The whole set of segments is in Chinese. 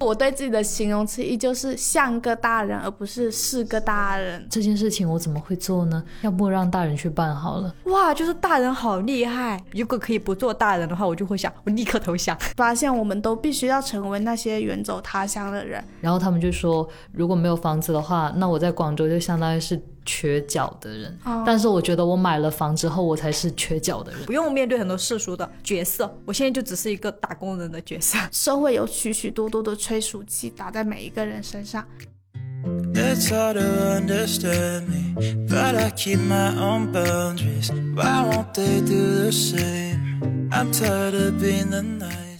我对自己的形容词依旧是像个大人，而不是是个大人。这件事情我怎么会做呢？要不让大人去办好了。哇，就是大人好厉害！如果可以不做大人的话，我就会想，我立刻投降。发现我们都必须要成为那些远走他乡的人。然后他们就说，如果没有房子的话，那我在广州就相当于是。缺角的人，但是我觉得我买了房之后，我才是缺角的人，不用面对很多世俗的角色。我现在就只是一个打工人的角色。社会有许许多多的催熟剂打在每一个人身上。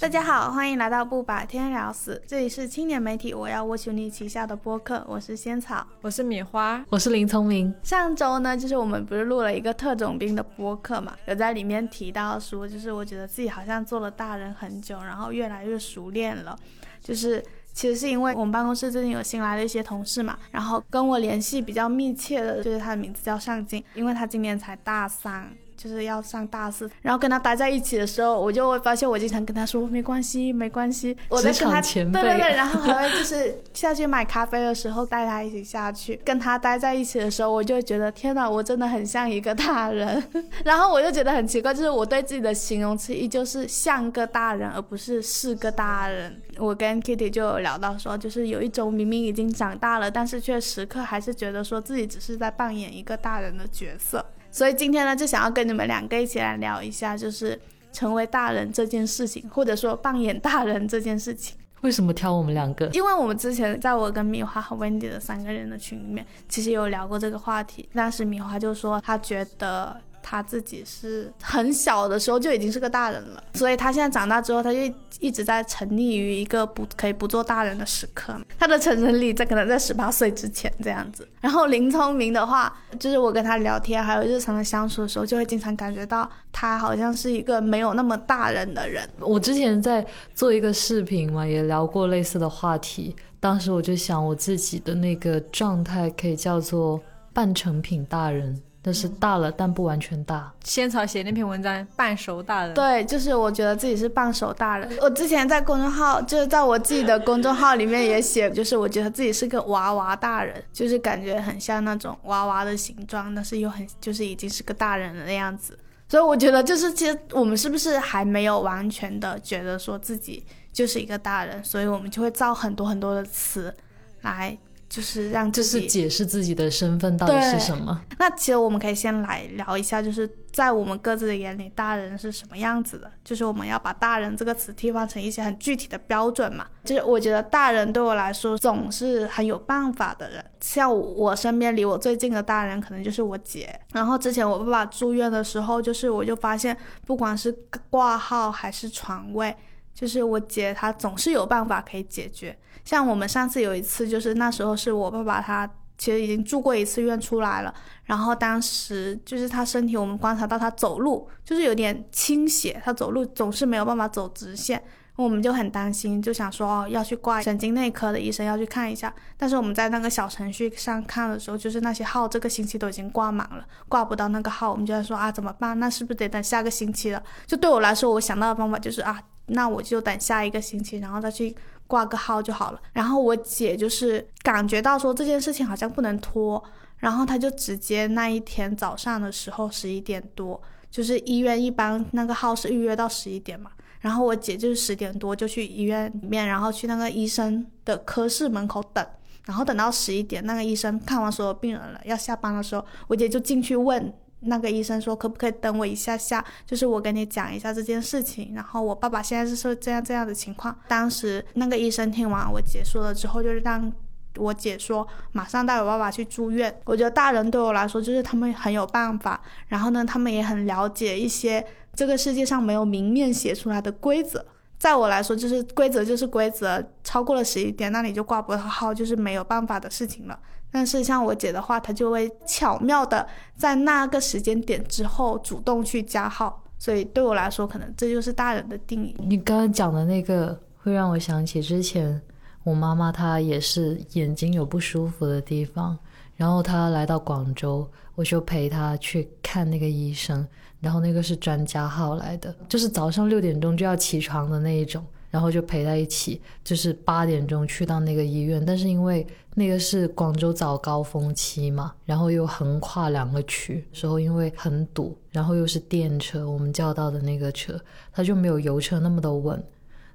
大家好，欢迎来到不把天聊死，这里是青年媒体我要我求你旗下的播客，我是仙草，我是米花，我是林聪明。上周呢，就是我们不是录了一个特种兵的播客嘛，有在里面提到说，就是我觉得自己好像做了大人很久，然后越来越熟练了，就是其实是因为我们办公室最近有新来的一些同事嘛，然后跟我联系比较密切的，就是他的名字叫上进，因为他今年才大三。就是要上大四，然后跟他待在一起的时候，我就会发现我经常跟他说没关系，没关系。我在跟他对对对，然后还会就是下去买咖啡的时候带他一起下去，跟他待在一起的时候，我就觉得天哪，我真的很像一个大人。然后我就觉得很奇怪，就是我对自己的形容词依旧是像个大人，而不是是个大人。我跟 Kitty 就有聊到说，就是有一种明明已经长大了，但是却时刻还是觉得说自己只是在扮演一个大人的角色。所以今天呢，就想要跟你们两个一起来聊一下，就是成为大人这件事情，或者说扮演大人这件事情。为什么挑我们两个？因为我们之前在我跟米花和 Wendy 的三个人的群里面，其实有聊过这个话题。当时米花就说，他觉得。他自己是很小的时候就已经是个大人了，所以他现在长大之后，他就一直在沉溺于一个不可以不做大人的时刻。他的成人礼在可能在十八岁之前这样子。然后林聪明的话，就是我跟他聊天还有日常的相处的时候，就会经常感觉到他好像是一个没有那么大人的人。我之前在做一个视频嘛，也聊过类似的话题。当时我就想，我自己的那个状态可以叫做半成品大人。就是大了，但不完全大。仙草写那篇文章，半熟大人。对，就是我觉得自己是半熟大人。我之前在公众号，就是在我自己的公众号里面也写，就是我觉得自己是个娃娃大人，就是感觉很像那种娃娃的形状，但是又很就是已经是个大人的样子。所以我觉得，就是其实我们是不是还没有完全的觉得说自己就是一个大人，所以我们就会造很多很多的词来。就是让就是解释自己的身份到底是什么。那其实我们可以先来聊一下，就是在我们各自的眼里，大人是什么样子的？就是我们要把“大人”这个词替换成一些很具体的标准嘛。就是我觉得大人对我来说总是很有办法的人。像我身边离我最近的大人，可能就是我姐。然后之前我爸爸住院的时候，就是我就发现，不管是挂号还是床位。就是我姐，她总是有办法可以解决。像我们上次有一次，就是那时候是我爸爸，他其实已经住过一次院出来了。然后当时就是他身体，我们观察到他走路就是有点倾斜，他走路总是没有办法走直线。我们就很担心，就想说哦，要去挂神经内科的医生要去看一下。但是我们在那个小程序上看的时候，就是那些号这个星期都已经挂满了，挂不到那个号。我们就在说啊，怎么办？那是不是得等下个星期了？就对我来说，我想到的方法就是啊。那我就等下一个星期，然后再去挂个号就好了。然后我姐就是感觉到说这件事情好像不能拖，然后她就直接那一天早上的时候十一点多，就是医院一般那个号是预约到十一点嘛。然后我姐就是十点多就去医院里面，然后去那个医生的科室门口等，然后等到十一点那个医生看完所有病人了要下班的时候，我姐就进去问。那个医生说，可不可以等我一下下？就是我跟你讲一下这件事情。然后我爸爸现在是说这样这样的情况。当时那个医生听完我姐说了之后，就是让我姐说马上带我爸爸去住院。我觉得大人对我来说就是他们很有办法，然后呢，他们也很了解一些这个世界上没有明面写出来的规则。在我来说，就是规则就是规则，超过了十一点，那你就挂不到号，就是没有办法的事情了。但是像我姐的话，她就会巧妙的在那个时间点之后主动去加号，所以对我来说，可能这就是大人的定义。你刚刚讲的那个会让我想起之前我妈妈，她也是眼睛有不舒服的地方，然后她来到广州，我就陪她去看那个医生，然后那个是专家号来的，就是早上六点钟就要起床的那一种。然后就陪在一起，就是八点钟去到那个医院，但是因为那个是广州早高峰期嘛，然后又横跨两个区，时候因为很堵，然后又是电车，我们叫到的那个车，它就没有油车那么的稳，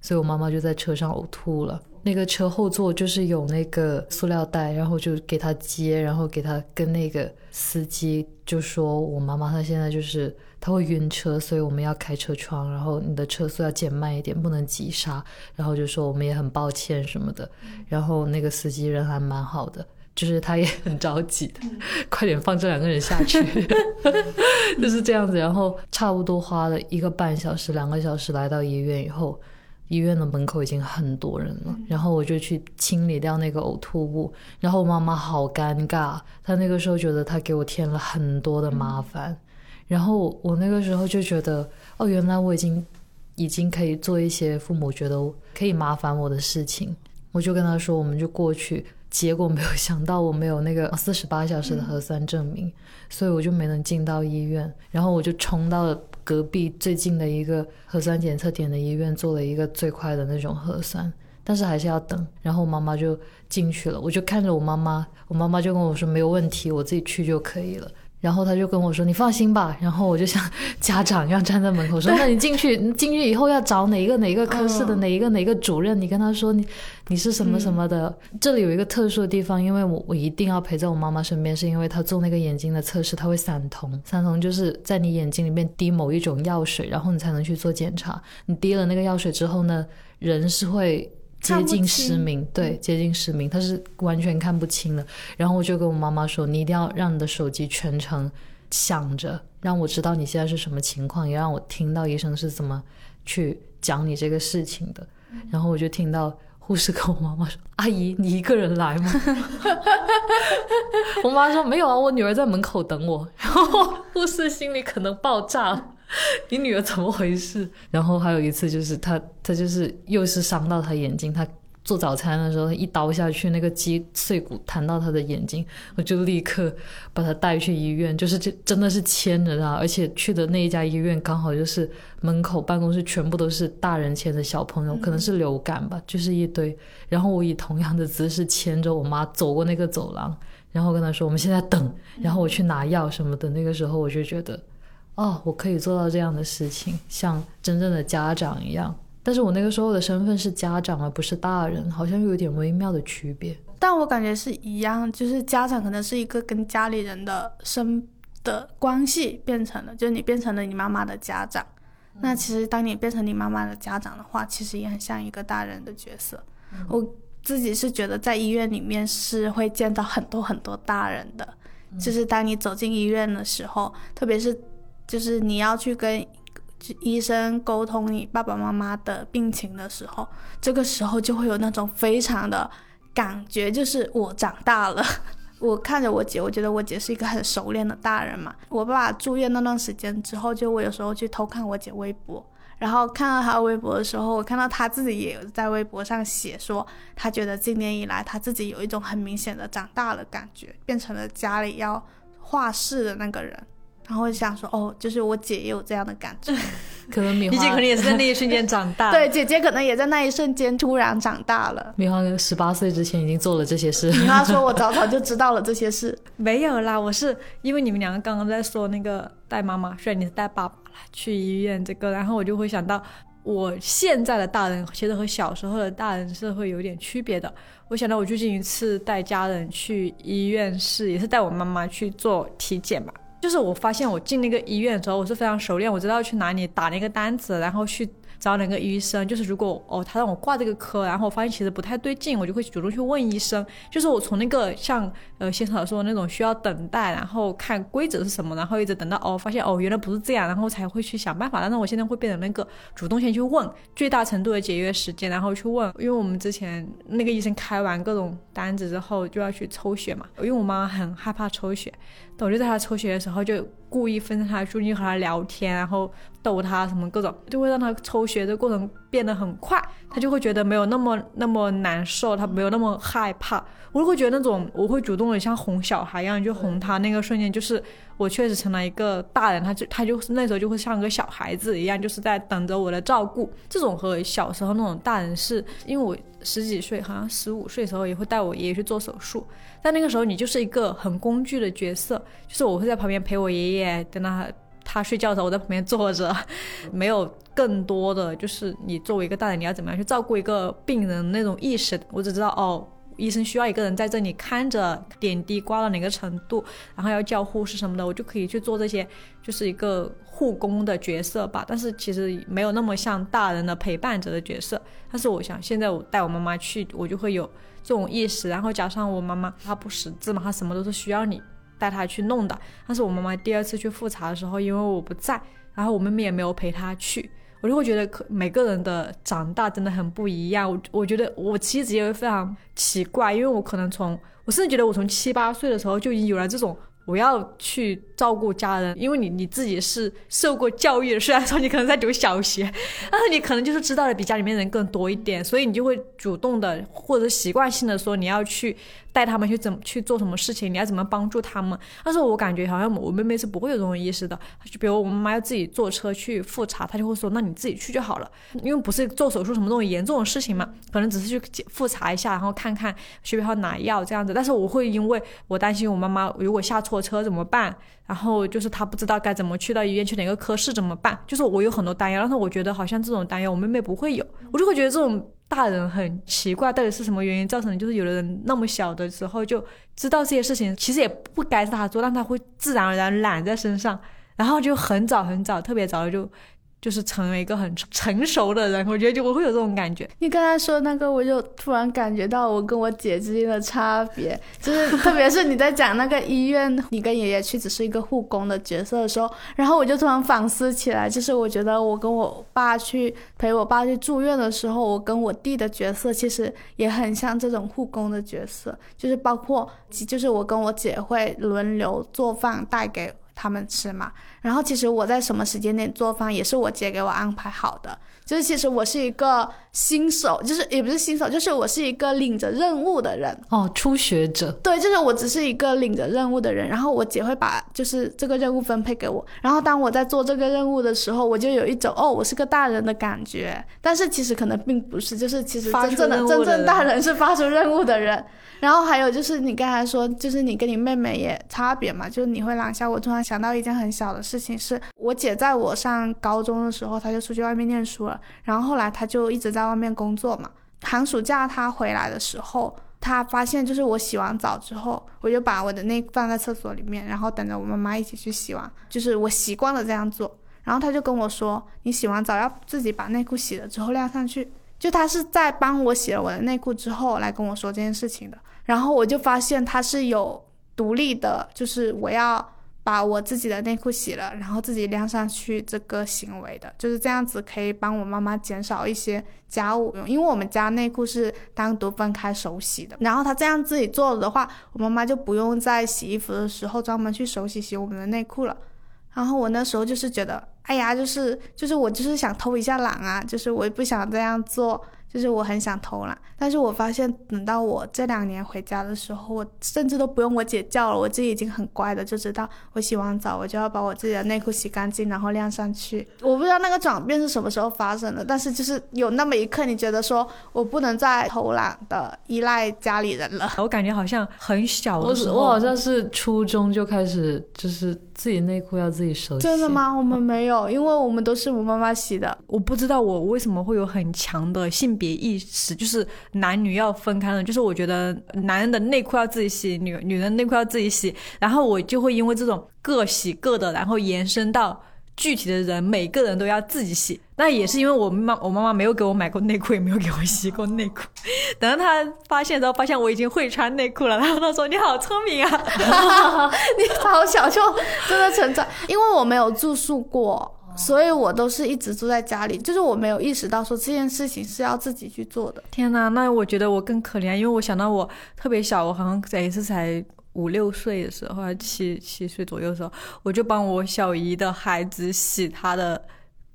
所以我妈妈就在车上呕吐了。那个车后座就是有那个塑料袋，然后就给他接，然后给他跟那个司机就说，我妈妈她现在就是她会晕车，所以我们要开车窗，然后你的车速要减慢一点，不能急刹，然后就说我们也很抱歉什么的。然后那个司机人还蛮好的，就是他也很着急的，快点放这两个人下去，就是这样子。然后差不多花了一个半小时、两个小时来到医院以后。医院的门口已经很多人了，然后我就去清理掉那个呕吐物，然后我妈妈好尴尬，她那个时候觉得她给我添了很多的麻烦，然后我那个时候就觉得，哦，原来我已经已经可以做一些父母觉得可以麻烦我的事情，我就跟他说，我们就过去，结果没有想到我没有那个四十八小时的核酸证明，所以我就没能进到医院，然后我就冲到了。隔壁最近的一个核酸检测点的医院做了一个最快的那种核酸，但是还是要等。然后我妈妈就进去了，我就看着我妈妈，我妈妈就跟我说没有问题，我自己去就可以了。然后他就跟我说：“你放心吧。”然后我就像 家长一样站在门口说：“ 那你进去，你进去以后要找哪一个哪一个科室的哪一个哪个主任，你跟他说你你是什么什么的。”这里有一个特殊的地方，因为我我一定要陪在我妈妈身边，是因为她做那个眼睛的测试，她会散瞳。散瞳就是在你眼睛里面滴某一种药水，然后你才能去做检查。你滴了那个药水之后呢，人是会。接近失明，对，接近失明，他是完全看不清的。然后我就跟我妈妈说：“你一定要让你的手机全程响着，让我知道你现在是什么情况，也让我听到医生是怎么去讲你这个事情的。”然后我就听到护士跟我妈妈说：“阿姨，你一个人来吗？” 我妈说：“没有啊，我女儿在门口等我。”然后护士心里可能爆炸了。你女儿怎么回事？然后还有一次就是她，她就是又是伤到她眼睛。她做早餐的时候，她一刀下去，那个鸡碎骨弹到她的眼睛，我就立刻把她带去医院。就是这真的是牵着她，而且去的那一家医院刚好就是门口办公室全部都是大人牵着小朋友，可能是流感吧，就是一堆。然后我以同样的姿势牵着我妈走过那个走廊，然后跟她说：“我们现在等，然后我去拿药什么的。”那个时候我就觉得。哦，我可以做到这样的事情，像真正的家长一样。但是我那个时候的身份是家长，而不是大人，好像又有点微妙的区别。但我感觉是一样，就是家长可能是一个跟家里人的生的关系变成了，就是你变成了你妈妈的家长。那其实当你变成你妈妈的家长的话，其实也很像一个大人的角色。我自己是觉得在医院里面是会见到很多很多大人的，就是当你走进医院的时候，特别是。就是你要去跟医生沟通你爸爸妈妈的病情的时候，这个时候就会有那种非常的感觉，就是我长大了。我看着我姐，我觉得我姐是一个很熟练的大人嘛。我爸爸住院那段时间之后，就我有时候去偷看我姐微博，然后看到她微博的时候，我看到她自己也有在微博上写说，她觉得今年以来她自己有一种很明显的长大了感觉，变成了家里要话事的那个人。然后就想说，哦，就是我姐也有这样的感觉，可能米花，你姐可能也是在那一瞬间长大。对，姐姐可能也在那一瞬间突然长大了。米花十八岁之前已经做了这些事。米花说：“我早早就知道了这些事。”没有啦，我是因为你们两个刚刚在说那个带妈妈，虽然你是带爸爸啦去医院这个，然后我就会想到，我现在的大人其实和小时候的大人是会有点区别的。我想到我最近一次带家人去医院是，也是带我妈妈去做体检嘛。就是我发现我进那个医院的时候，我是非常熟练，我知道去哪里打那个单子，然后去。找哪个医生？就是如果哦，他让我挂这个科，然后我发现其实不太对劲，我就会主动去问医生。就是我从那个像呃先生说的那种需要等待，然后看规则是什么，然后一直等到哦发现哦原来不是这样，然后才会去想办法。但是我现在会变成那个主动先去问，最大程度的节约时间，然后去问。因为我们之前那个医生开完各种单子之后就要去抽血嘛，因为我妈很害怕抽血，我就在他抽血的时候就。故意分散他注意力和他聊天，然后逗他什么各种，就会让他抽血的过程变得很快，他就会觉得没有那么那么难受，他没有那么害怕。我就会觉得那种我会主动的像哄小孩一样，就哄他那个瞬间，就是我确实成了一个大人，他就他就是那时候就会像个小孩子一样，就是在等着我的照顾。这种和小时候那种大人是因为我十几岁，好像十五岁的时候也会带我爷爷去做手术，但那个时候你就是一个很工具的角色，就是我会在旁边陪我爷爷，等他他睡觉的时候我在旁边坐着，没有更多的就是你作为一个大人你要怎么样去照顾一个病人那种意识，我只知道哦。医生需要一个人在这里看着点滴刮到哪个程度，然后要叫护士什么的，我就可以去做这些，就是一个护工的角色吧。但是其实没有那么像大人的陪伴者的角色。但是我想现在我带我妈妈去，我就会有这种意识。然后加上我妈妈她不识字嘛，她什么都是需要你带她去弄的。但是我妈妈第二次去复查的时候，因为我不在，然后我妹妹也没有陪她去。我就会觉得，可每个人的长大真的很不一样。我我觉得我妻子也会非常奇怪，因为我可能从，我甚至觉得我从七八岁的时候就已经有了这种。我要去照顾家人，因为你你自己是受过教育的，虽然说你可能在读小学，但是你可能就是知道的比家里面人更多一点，所以你就会主动的或者习惯性的说你要去带他们去怎么去做什么事情，你要怎么帮助他们。但是我感觉好像我妹妹是不会有这种意识的，就比如我妈妈要自己坐车去复查，她就会说那你自己去就好了，因为不是做手术什么这种严重的事情嘛，可能只是去复查一下，然后看看需不要拿药这样子。但是我会因为我担心我妈妈如果下错。车怎么办？然后就是她不知道该怎么去到医院，去哪个科室怎么办？就是我有很多担忧，但是我觉得好像这种担忧我妹妹不会有，我就会觉得这种大人很奇怪，到底是什么原因造成的？就是有的人那么小的时候就知道这些事情，其实也不该是他做，但他会自然而然揽在身上，然后就很早很早，特别早就。就是成为一个很成熟的人，我觉得就我会有这种感觉。你刚才说那个，我就突然感觉到我跟我姐之间的差别，就是特别是你在讲那个医院，你跟爷爷去只是一个护工的角色的时候，然后我就突然反思起来，就是我觉得我跟我爸去陪我爸去住院的时候，我跟我弟的角色其实也很像这种护工的角色，就是包括就是我跟我姐会轮流做饭带给。他们吃嘛，然后其实我在什么时间点做饭也是我姐给我安排好的，就是其实我是一个新手，就是也不是新手，就是我是一个领着任务的人哦，初学者。对，就是我只是一个领着任务的人，然后我姐会把就是这个任务分配给我，然后当我在做这个任务的时候，我就有一种哦，我是个大人的感觉，但是其实可能并不是，就是其实真正的真正大人是发出任务的人。然后还有就是你刚才说，就是你跟你妹妹也差别嘛，就是你会冷笑。我突然想到一件很小的事情，是我姐在我上高中的时候，她就出去外面念书了，然后后来她就一直在在外面工作嘛。寒暑假他回来的时候，他发现就是我洗完澡之后，我就把我的内放在厕所里面，然后等着我妈妈一起去洗完，就是我习惯了这样做。然后他就跟我说：“你洗完澡要自己把内裤洗了之后晾上去。”就他是在帮我洗了我的内裤之后来跟我说这件事情的。然后我就发现他是有独立的，就是我要把我自己的内裤洗了，然后自己晾上去这个行为的，就是这样子可以帮我妈妈减少一些家务，因为我们家内裤是单独分开手洗的。然后他这样自己做了的话，我妈妈就不用在洗衣服的时候专门去手洗洗我们的内裤了。然后我那时候就是觉得，哎呀，就是就是我就是想偷一下懒啊，就是我也不想这样做。就是我很想偷懒，但是我发现等到我这两年回家的时候，我甚至都不用我姐叫了，我自己已经很乖的就知道，我洗完澡我就要把我自己的内裤洗干净，然后晾上去。我不知道那个转变是什么时候发生的，但是就是有那么一刻，你觉得说我不能再偷懒的依赖家里人了。我感觉好像很小的时候，我好像是初中就开始就是。自己内裤要自己手洗，真的吗？我们没有，因为我们都是我妈妈洗的。我不知道我为什么会有很强的性别意识，就是男女要分开的。就是我觉得男人的内裤要自己洗，女女人内裤要自己洗，然后我就会因为这种各洗各的，然后延伸到。具体的人，每个人都要自己洗。那也是因为我妈，我妈妈没有给我买过内裤，也没有给我洗过内裤。等到她发现之后，发现我已经会穿内裤了，然后她说：“你好聪明啊，你好小就真的成长。”因为我没有住宿过，所以我都是一直住在家里，就是我没有意识到说这件事情是要自己去做的。天呐，那我觉得我更可怜，因为我想到我特别小，我好像在一次才。五六岁的时候，七七岁左右的时候，我就帮我小姨的孩子洗他的。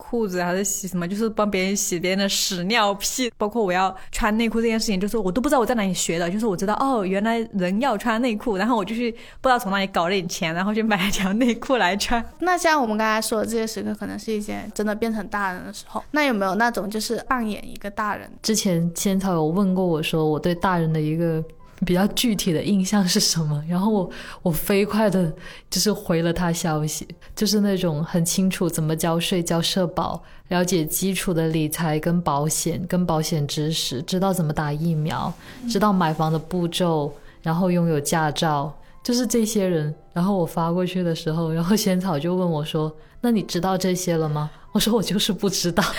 裤子还是洗什么，就是帮别人洗别人的屎尿屁，包括我要穿内裤这件事情，就是我都不知道我在哪里学的，就是我知道哦，原来人要穿内裤，然后我就去不知道从哪里搞了点钱，然后去买了条内裤来穿。那像我们刚才说的这些时刻，可能是一些真的变成大人的时候，那有没有那种就是扮演一个大人？之前千草有问过我说，我对大人的一个。比较具体的印象是什么？然后我我飞快的，就是回了他消息，就是那种很清楚怎么交税、交社保，了解基础的理财跟保险、跟保险知识，知道怎么打疫苗，知道买房的步骤，然后拥有驾照，就是这些人。然后我发过去的时候，然后仙草就问我说：“那你知道这些了吗？”我说：“我就是不知道。”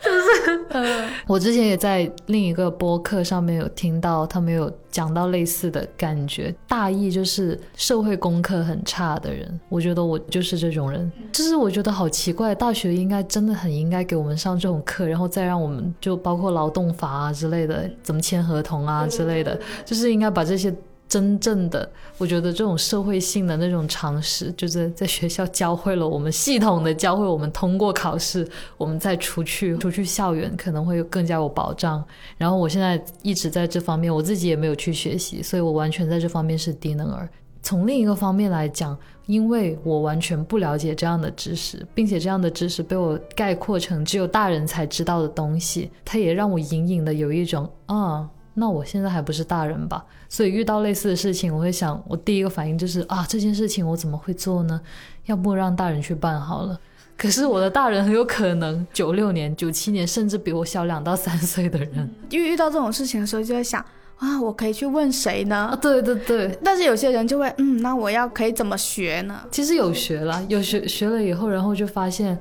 就是，呃，我之前也在另一个播客上面有听到，他们有讲到类似的感觉，大意就是社会功课很差的人。我觉得我就是这种人，就是我觉得好奇怪，大学应该真的很应该给我们上这种课，然后再让我们就包括劳动法啊之类的，怎么签合同啊之类的，就是应该把这些。真正的，我觉得这种社会性的那种常识，就是在学校教会了我们，系统的教会我们通过考试，我们再出去出去校园可能会更加有保障。然后我现在一直在这方面，我自己也没有去学习，所以我完全在这方面是低能儿。从另一个方面来讲，因为我完全不了解这样的知识，并且这样的知识被我概括成只有大人才知道的东西，它也让我隐隐的有一种啊。那我现在还不是大人吧？所以遇到类似的事情，我会想，我第一个反应就是啊，这件事情我怎么会做呢？要不让大人去办好了。可是我的大人很有可能九六年、九七年，甚至比我小两到三岁的人。因为遇到这种事情的时候，就会想啊，我可以去问谁呢？对对对。但是有些人就会，嗯，那我要可以怎么学呢？其实有学了，有学学了以后，然后就发现，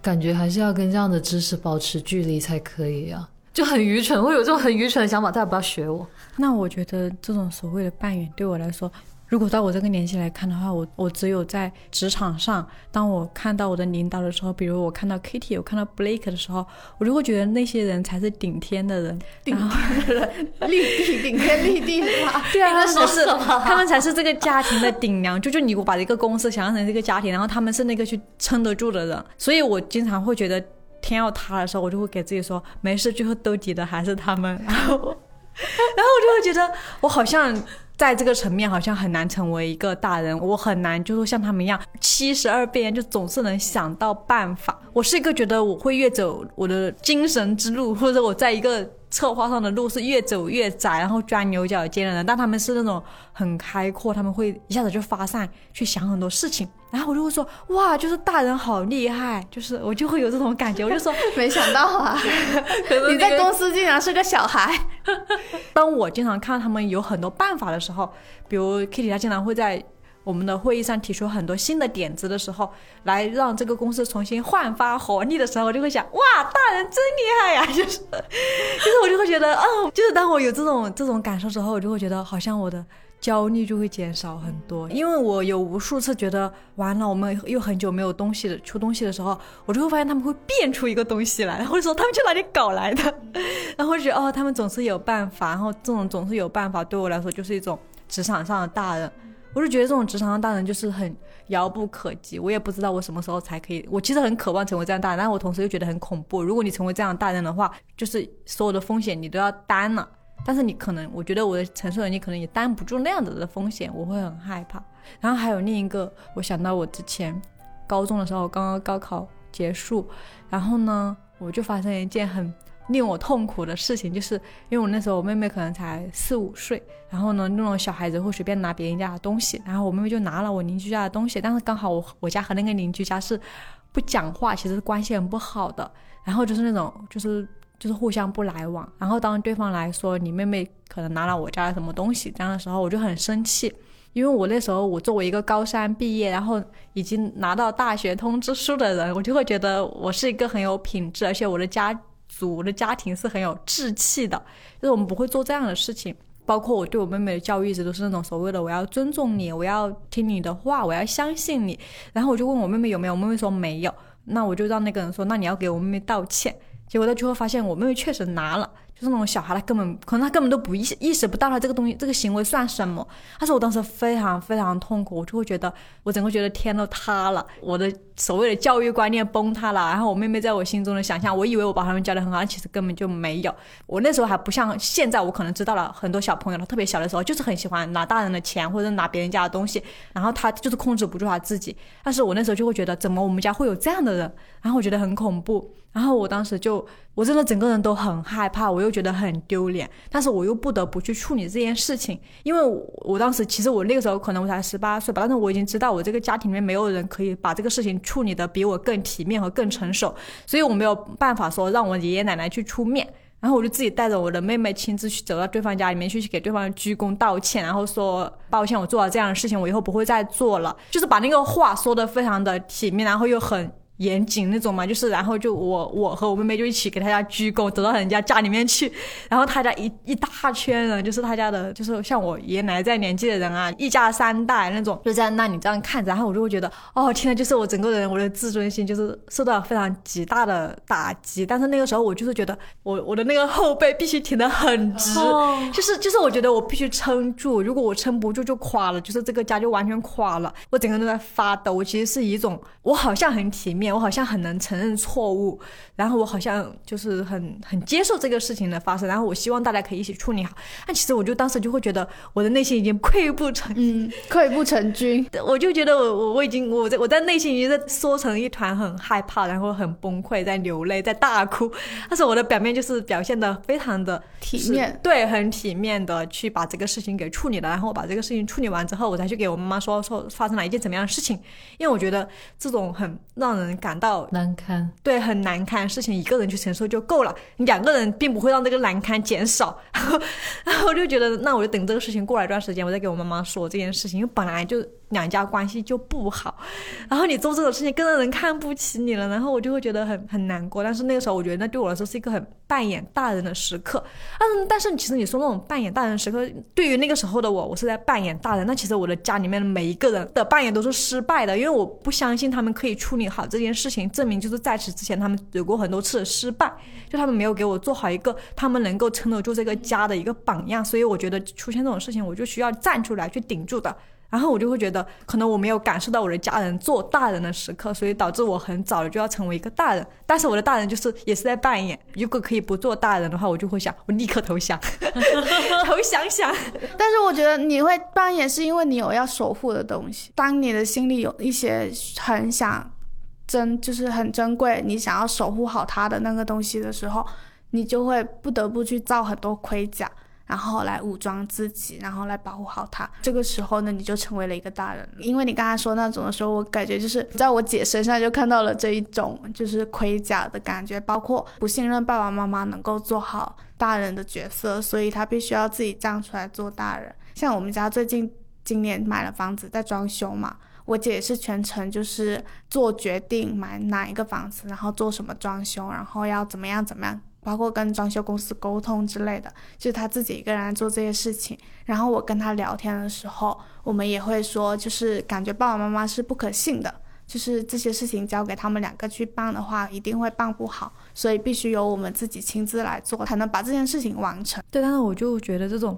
感觉还是要跟这样的知识保持距离才可以啊。就很愚蠢，会有这种很愚蠢的想法，大家不要学我。那我觉得这种所谓的扮演，对我来说。如果到我这个年纪来看的话，我我只有在职场上，当我看到我的领导的时候，比如我看到 Kitty，我看到 Blake 的时候，我就会觉得那些人才是顶天的人，顶天的人，立地，顶天立地？对啊，他们是他们才是这个家庭的顶梁。就就你我把一个公司想象成这个家庭，然后他们是那个去撑得住的人，所以我经常会觉得天要塌的时候，我就会给自己说没事，最后兜底的还是他们。然后，然后我就会觉得我好像。在这个层面，好像很难成为一个大人。我很难，就是像他们一样七十二变，就总是能想到办法。我是一个觉得我会越走我的精神之路，或者我在一个。策划上的路是越走越窄，然后钻牛角尖的人，但他们是那种很开阔，他们会一下子就发散去想很多事情，然后我就会说哇，就是大人好厉害，就是我就会有这种感觉，我就说 没想到啊，你在公司竟然是个小孩。当我经常看到他们有很多办法的时候，比如 Kitty，他经常会在。我们的会议上提出很多新的点子的时候，来让这个公司重新焕发活力的时候，我就会想，哇，大人真厉害呀！就是，就是我就会觉得，哦，就是当我有这种这种感受之后，我就会觉得好像我的焦虑就会减少很多，因为我有无数次觉得，完了，我们又很久没有东西的出东西的时候，我就会发现他们会变出一个东西来，或者说他们去哪里搞来的，然后觉得哦，他们总是有办法，然后这种总是有办法，对我来说就是一种职场上的大人。我是觉得这种职场上大人就是很遥不可及，我也不知道我什么时候才可以。我其实很渴望成为这样大人，但是我同时又觉得很恐怖。如果你成为这样大人的话，就是所有的风险你都要担了，但是你可能，我觉得我的承受能力可能也担不住那样子的风险，我会很害怕。然后还有另一个，我想到我之前高中的时候，刚刚高考结束，然后呢，我就发生一件很。令我痛苦的事情，就是因为我那时候我妹妹可能才四五岁，然后呢，那种小孩子会随便拿别人家的东西，然后我妹妹就拿了我邻居家的东西，但是刚好我我家和那个邻居家是不讲话，其实关系很不好的，然后就是那种就是就是互相不来往，然后当对方来说你妹妹可能拿了我家的什么东西这样的时候，我就很生气，因为我那时候我作为一个高三毕业，然后已经拿到大学通知书的人，我就会觉得我是一个很有品质，而且我的家。组的家庭是很有志气的，就是我们不会做这样的事情。包括我对我妹妹的教育一直都是那种所谓的我要尊重你，我要听你的话，我要相信你。然后我就问我妹妹有没有，我妹妹说没有。那我就让那个人说，那你要给我妹妹道歉。结果到最后发现我妹妹确实拿了，就是那种小孩，他根本可能他根本都不意意识不到他这个东西这个行为算什么。但是我当时非常非常痛苦，我就会觉得我整个觉得天都塌了，我的所谓的教育观念崩塌了。然后我妹妹在我心中的想象，我以为我把他们教的很好，其实根本就没有。我那时候还不像现在，我可能知道了很多小朋友，他特别小的时候就是很喜欢拿大人的钱或者拿别人家的东西，然后他就是控制不住他自己。但是我那时候就会觉得，怎么我们家会有这样的人？然后我觉得很恐怖。然后我当时就，我真的整个人都很害怕，我又觉得很丢脸，但是我又不得不去处理这件事情，因为我当时其实我那个时候可能我才十八岁吧，但是我已经知道我这个家庭里面没有人可以把这个事情处理的比我更体面和更成熟，所以我没有办法说让我爷爷奶奶去出面，然后我就自己带着我的妹妹亲自去走到对方家里面去，去给对方鞠躬道歉，然后说抱歉，我做了这样的事情，我以后不会再做了，就是把那个话说的非常的体面，然后又很。严谨那种嘛，就是然后就我我和我妹妹就一起给他家鞠躬，走到人家家里面去，然后他家一一大圈人，就是他家的，就是像我爷爷奶奶这样年纪的人啊，一家三代那种，就在那里这样看着，然后我就会觉得，哦天呐，就是我整个人我的自尊心就是受到非常极大的打击。但是那个时候我就是觉得，我我的那个后背必须挺得很直，就是就是我觉得我必须撑住，如果我撑不住就垮了，就是这个家就完全垮了，我整个人都在发抖。我其实是一种，我好像很体面。我好像很能承认错误，然后我好像就是很很接受这个事情的发生，然后我希望大家可以一起处理好。但其实我就当时就会觉得我的内心已经溃不成，嗯，溃不成军。我就觉得我我我已经我在我在内心已经在缩成一团，很害怕，然后很崩溃，在流泪，在大哭。但是我的表面就是表现的非常的体面，对，很体面的去把这个事情给处理了。然后我把这个事情处理完之后，我才去给我妈妈说说发生了一件怎么样的事情，因为我觉得这种很让人。感到难堪，对，很难堪。事情一个人去承受就够了，两个人并不会让这个难堪减少。然后我就觉得，那我就等这个事情过了一段时间，我再给我妈妈说这件事情，因为本来就。两家关系就不好，然后你做这种事情，更让人看不起你了，然后我就会觉得很很难过。但是那个时候，我觉得那对我来说是一个很扮演大人的时刻。嗯，但是其实你说那种扮演大人时刻，对于那个时候的我，我是在扮演大人。那其实我的家里面的每一个人的扮演都是失败的，因为我不相信他们可以处理好这件事情。证明就是在此之前，他们有过很多次失败，就他们没有给我做好一个他们能够撑得住这个家的一个榜样。所以我觉得出现这种事情，我就需要站出来去顶住的。然后我就会觉得，可能我没有感受到我的家人做大人的时刻，所以导致我很早的就要成为一个大人。但是我的大人就是也是在扮演。如果可以不做大人的话，我就会想，我立刻投降，投降想。但是我觉得你会扮演，是因为你有要守护的东西。当你的心里有一些很想珍，就是很珍贵，你想要守护好它的那个东西的时候，你就会不得不去造很多盔甲。然后来武装自己，然后来保护好他。这个时候呢，你就成为了一个大人。因为你刚才说那种的时候，我感觉就是在我姐身上就看到了这一种就是盔甲的感觉，包括不信任爸爸妈妈能够做好大人的角色，所以他必须要自己站出来做大人。像我们家最近今年买了房子在装修嘛，我姐是全程就是做决定买哪一个房子，然后做什么装修，然后要怎么样怎么样。包括跟装修公司沟通之类的，就是他自己一个人做这些事情。然后我跟他聊天的时候，我们也会说，就是感觉爸爸妈妈是不可信的，就是这些事情交给他们两个去办的话，一定会办不好，所以必须由我们自己亲自来做，才能把这件事情完成。对，但是我就觉得这种，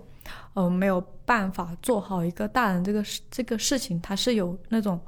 呃，没有办法做好一个大人这个事这个事情，他是有那种。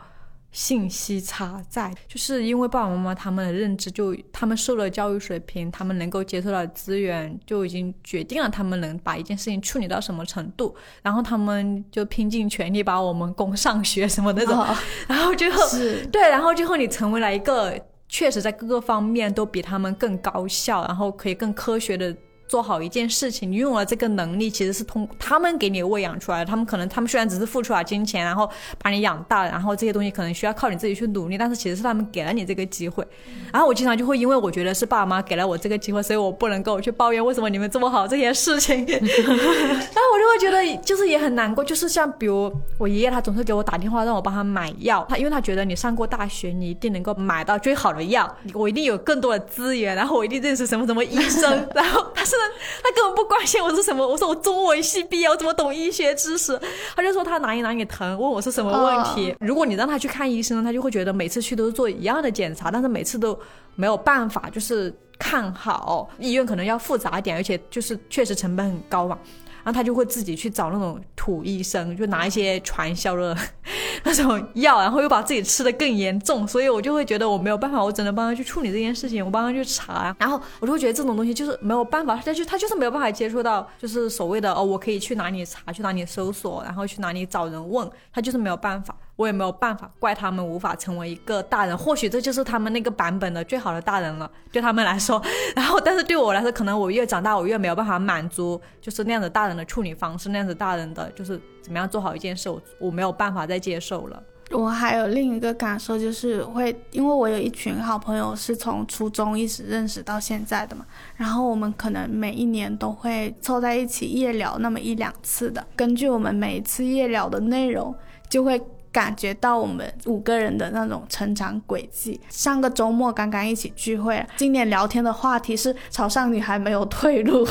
信息差在，就是因为爸爸妈妈他们的认知，就他们受了教育水平，他们能够接受到资源，就已经决定了他们能把一件事情处理到什么程度，然后他们就拼尽全力把我们供上学什么那种，然后最后对，然后最后你成为了一个确实在各个方面都比他们更高效，然后可以更科学的。做好一件事情，你拥有了这个能力，其实是通他们给你喂养出来的。他们可能，他们虽然只是付出了金钱，然后把你养大，然后这些东西可能需要靠你自己去努力，但是其实是他们给了你这个机会。然后我经常就会因为我觉得是爸妈给了我这个机会，所以我不能够去抱怨为什么你们这么好这些事情。然后我就会觉得就是也很难过，就是像比如我爷爷他总是给我打电话让我帮他买药，他因为他觉得你上过大学，你一定能够买到最好的药，我一定有更多的资源，然后我一定认识什么什么医生，然后他是。他根本不关心我是什么，我说我中文系毕业，我怎么懂医学知识？他就说他哪里哪里疼，问我是什么问题。如果你让他去看医生，他就会觉得每次去都是做一样的检查，但是每次都没有办法，就是。看好，医院可能要复杂一点，而且就是确实成本很高嘛。他就会自己去找那种土医生，就拿一些传销的 那种药，然后又把自己吃的更严重，所以我就会觉得我没有办法，我只能帮他去处理这件事情，我帮他去查，然后我就会觉得这种东西就是没有办法，他就他就是没有办法接触到，就是所谓的哦，我可以去哪里查，去哪里搜索，然后去哪里找人问，他就是没有办法。我也没有办法怪他们无法成为一个大人，或许这就是他们那个版本的最好的大人了，对他们来说。然后，但是对我来说，可能我越长大，我越没有办法满足，就是那样子大人的处理方式，那样子大人的就是怎么样做好一件事，我我没有办法再接受了。我还有另一个感受，就是会因为我有一群好朋友是从初中一直认识到现在的嘛，然后我们可能每一年都会凑在一起夜聊那么一两次的，根据我们每一次夜聊的内容，就会。感觉到我们五个人的那种成长轨迹。上个周末刚刚一起聚会，今年聊天的话题是潮汕女孩没有退路。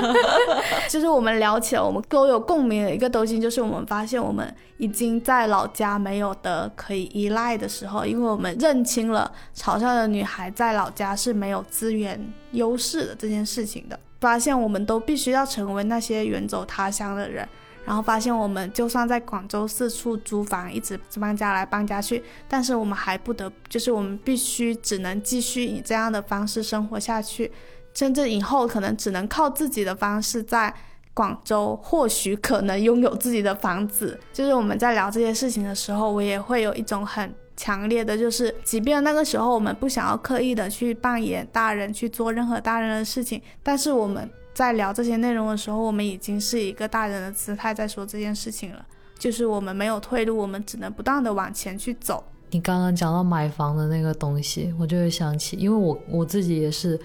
就是我们聊起了我们都有共鸣的一个东西，就是我们发现我们已经在老家没有的可以依赖的时候，因为我们认清了潮汕的女孩在老家是没有资源优势的这件事情的，发现我们都必须要成为那些远走他乡的人。然后发现，我们就算在广州四处租房，一直搬家来搬家去，但是我们还不得，就是我们必须只能继续以这样的方式生活下去，甚至以后可能只能靠自己的方式在广州，或许可能拥有自己的房子。就是我们在聊这些事情的时候，我也会有一种很强烈的，就是即便那个时候我们不想要刻意的去扮演大人，去做任何大人的事情，但是我们。在聊这些内容的时候，我们已经是一个大人的姿态在说这件事情了。就是我们没有退路，我们只能不断的往前去走。你刚刚讲到买房的那个东西，我就会想起，因为我我自己也是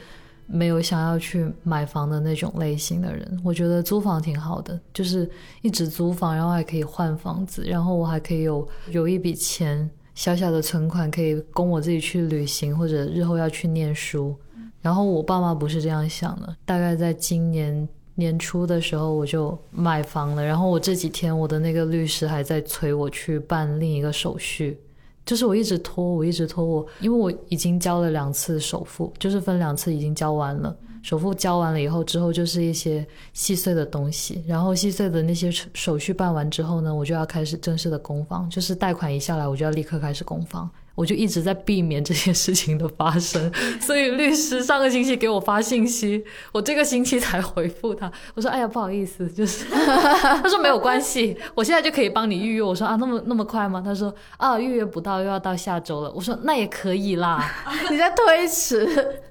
没有想要去买房的那种类型的人。我觉得租房挺好的，就是一直租房，然后还可以换房子，然后我还可以有有一笔钱小小的存款，可以供我自己去旅行或者日后要去念书。然后我爸妈不是这样想的，大概在今年年初的时候我就买房了。然后我这几天我的那个律师还在催我去办另一个手续，就是我一直拖，我一直拖我，因为我已经交了两次首付，就是分两次已经交完了。首付交完了以后，之后就是一些细碎的东西，然后细碎的那些手续办完之后呢，我就要开始正式的供房，就是贷款一下来，我就要立刻开始供房。我就一直在避免这些事情的发生，所以律师上个星期给我发信息，我这个星期才回复他。我说：“哎呀，不好意思，就是 他说没有关系，我现在就可以帮你预约。”我说：“啊，那么那么快吗？”他说：“啊，预约不到，又要到下周了。”我说：“那也可以啦，你在推迟，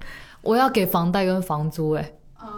我要给房贷跟房租，哎，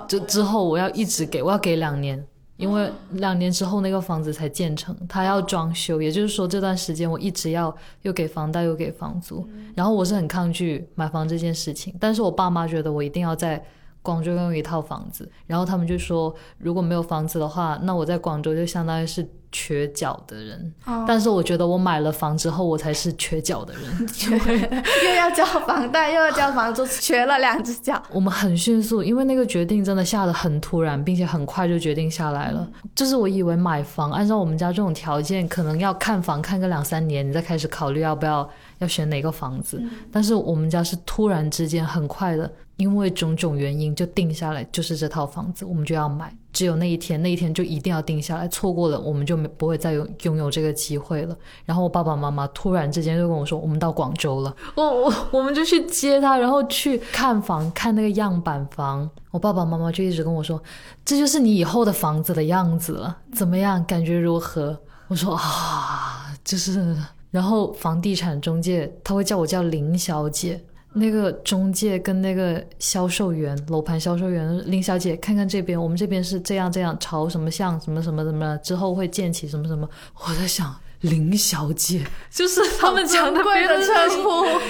就之后我要一直给，我要给两年。”因为两年之后那个房子才建成，他要装修，也就是说这段时间我一直要又给房贷又给房租，然后我是很抗拒买房这件事情，但是我爸妈觉得我一定要在广州拥有一套房子，然后他们就说如果没有房子的话，那我在广州就相当于是。缺脚的人，但是我觉得我买了房之后，我才是缺脚的人，又要交房贷，又要交房租，缺了两只脚。我们很迅速，因为那个决定真的下得很突然，并且很快就决定下来了。就是我以为买房，按照我们家这种条件，可能要看房看个两三年，你再开始考虑要不要要选哪个房子。但是我们家是突然之间很快的。因为种种原因，就定下来，就是这套房子，我们就要买。只有那一天，那一天就一定要定下来，错过了，我们就没不会再有拥有这个机会了。然后我爸爸妈妈突然之间就跟我说，我们到广州了，我我我们就去接他，然后去看房，看那个样板房。我爸爸妈妈就一直跟我说，这就是你以后的房子的样子了，怎么样，感觉如何？我说啊，就是。然后房地产中介他会叫我叫林小姐。那个中介跟那个销售员，楼盘销售员林小姐，看看这边，我们这边是这样这样，朝什么向什么什么什么，之后会建起什么什么。我在想，林小姐 就是他们讲的贵的称呼，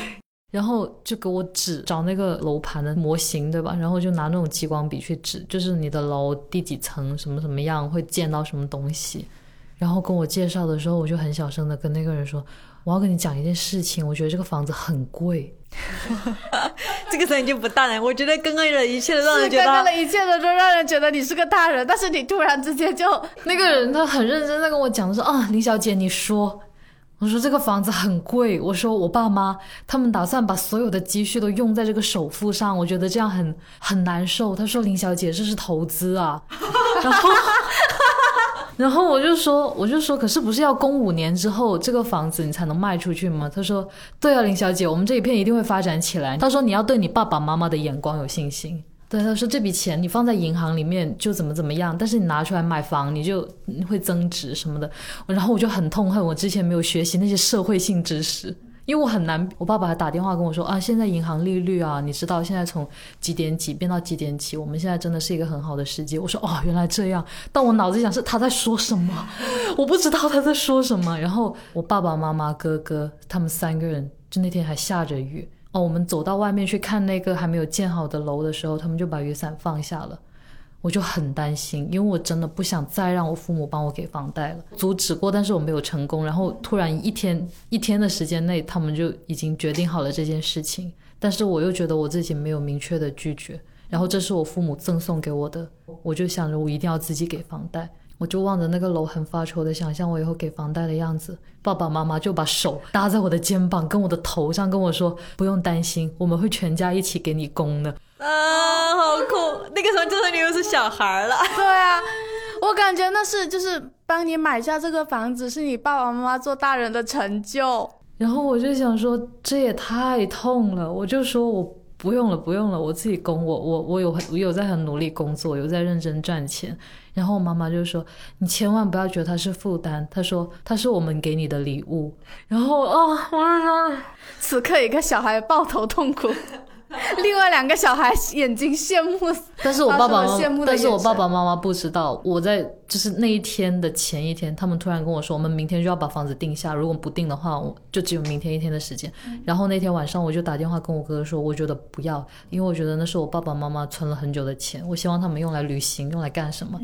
然后就给我指找那个楼盘的模型，对吧？然后就拿那种激光笔去指，就是你的楼第几层，什么什么样，会见到什么东西。然后跟我介绍的时候，我就很小声的跟那个人说，我要跟你讲一件事情，我觉得这个房子很贵。这个声音就不大人，我觉得刚刚的一切都让人觉得，刚刚的一切都都让人觉得你是个大人，但是你突然之间就那个人他很认真在跟我讲说啊，林小姐你说，我说这个房子很贵，我说我爸妈他们打算把所有的积蓄都用在这个首付上，我觉得这样很很难受。他说林小姐这是投资啊，然后然后我就说我就说可是不是要供五年之后这个房子你才能卖出去吗？他说对啊，林小姐，我们这一片一定会发展起来。他说你要对你爸爸妈妈的眼光有信心。对，他说这笔钱你放在银行里面就怎么怎么样，但是你拿出来买房你就会增值什么的。然后我就很痛恨我之前没有学习那些社会性知识，因为我很难。我爸爸还打电话跟我说啊，现在银行利率啊，你知道现在从几点几变到几点几，我们现在真的是一个很好的时机。我说哦，原来这样。但我脑子想是他在说什么，我不知道他在说什么。然后我爸爸妈妈、哥哥他们三个人，就那天还下着雨。哦，我们走到外面去看那个还没有建好的楼的时候，他们就把雨伞放下了，我就很担心，因为我真的不想再让我父母帮我给房贷了。阻止过，但是我没有成功。然后突然一天一天的时间内，他们就已经决定好了这件事情，但是我又觉得我自己没有明确的拒绝。然后这是我父母赠送给我的，我就想着我一定要自己给房贷。我就望着那个楼，很发愁的想象我以后给房贷的样子。爸爸妈妈就把手搭在我的肩膀，跟我的头上，跟我说：“不用担心，我们会全家一起给你供的。”啊，好酷！那个时候真的你又是小孩了。对啊，我感觉那是就是帮你买下这个房子，是你爸爸妈妈做大人的成就。然后我就想说，这也太痛了。我就说我不用了，不用了，我自己供。我我我有我有在很努力工作，有在认真赚钱。然后我妈妈就说：“你千万不要觉得它是负担。”她说：“它是我们给你的礼物。”然后啊，我说，此刻一个小孩抱头痛哭，另外两个小孩眼睛羡慕。但是我爸爸妈妈，但是我爸爸妈妈不知道，我在就是那一天的前一天，他们突然跟我说：“我们明天就要把房子定下，如果不定的话，我就只有明天一天的时间。”然后那天晚上我就打电话跟我哥哥说：“我觉得不要，因为我觉得那是我爸爸妈妈存了很久的钱，我希望他们用来旅行，用来干什么。”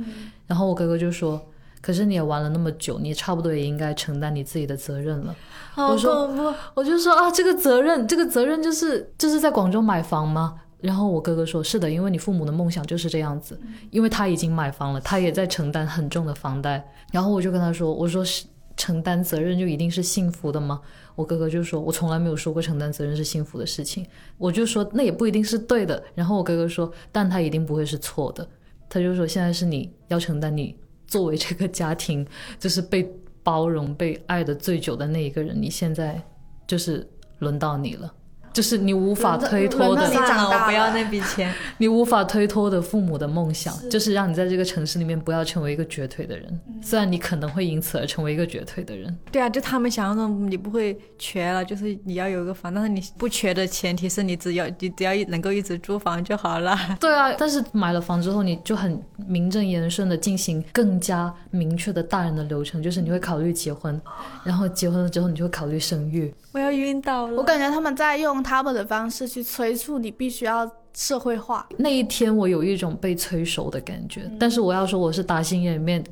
然后我哥哥就说：“可是你也玩了那么久，你差不多也应该承担你自己的责任了。”我说：“我就说啊，这个责任，这个责任就是就是在广州买房吗？”然后我哥哥说：“是的，因为你父母的梦想就是这样子，因为他已经买房了，他也在承担很重的房贷。”然后我就跟他说：“我说是承担责任就一定是幸福的吗？”我哥哥就说：“我从来没有说过承担责任是幸福的事情。”我就说：“那也不一定是对的。”然后我哥哥说：“但他一定不会是错的。”他就说：“现在是你要承担，你作为这个家庭就是被包容、被爱的最久的那一个人，你现在就是轮到你了。”就是你无法推脱的，我不要那笔钱。你无法推脱的父母的梦想，就是让你在这个城市里面不要成为一个瘸腿的人。虽然你可能会因此而成为一个瘸腿的人。对啊，就他们想象中你不会瘸了，就是你要有一个房，但是你不瘸的前提是你只要你只要能够一直租房就好了。对啊，但是买了房之后，你就很名正言顺的进行更加明确的大人的流程，就是你会考虑结婚，然后结婚了之后你就会考虑生育。我要晕倒了，我感觉他们在用。他们的方式去催促你，必须要社会化。那一天，我有一种被催熟的感觉。但是我要说，我是打心眼里面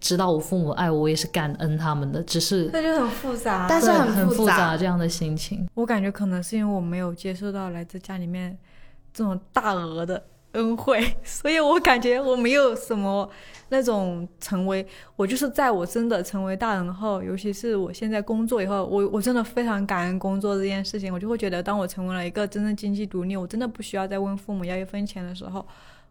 知道我父母爱我，我也是感恩他们的。只是那就很复杂，但是很复杂这样的心情。我感觉可能是因为我没有接受到来自家里面这种大额的恩惠，所以我感觉我没有什么。那种成为我就是在我真的成为大人后，尤其是我现在工作以后，我我真的非常感恩工作这件事情。我就会觉得，当我成为了一个真正经济独立，我真的不需要再问父母要一分钱的时候，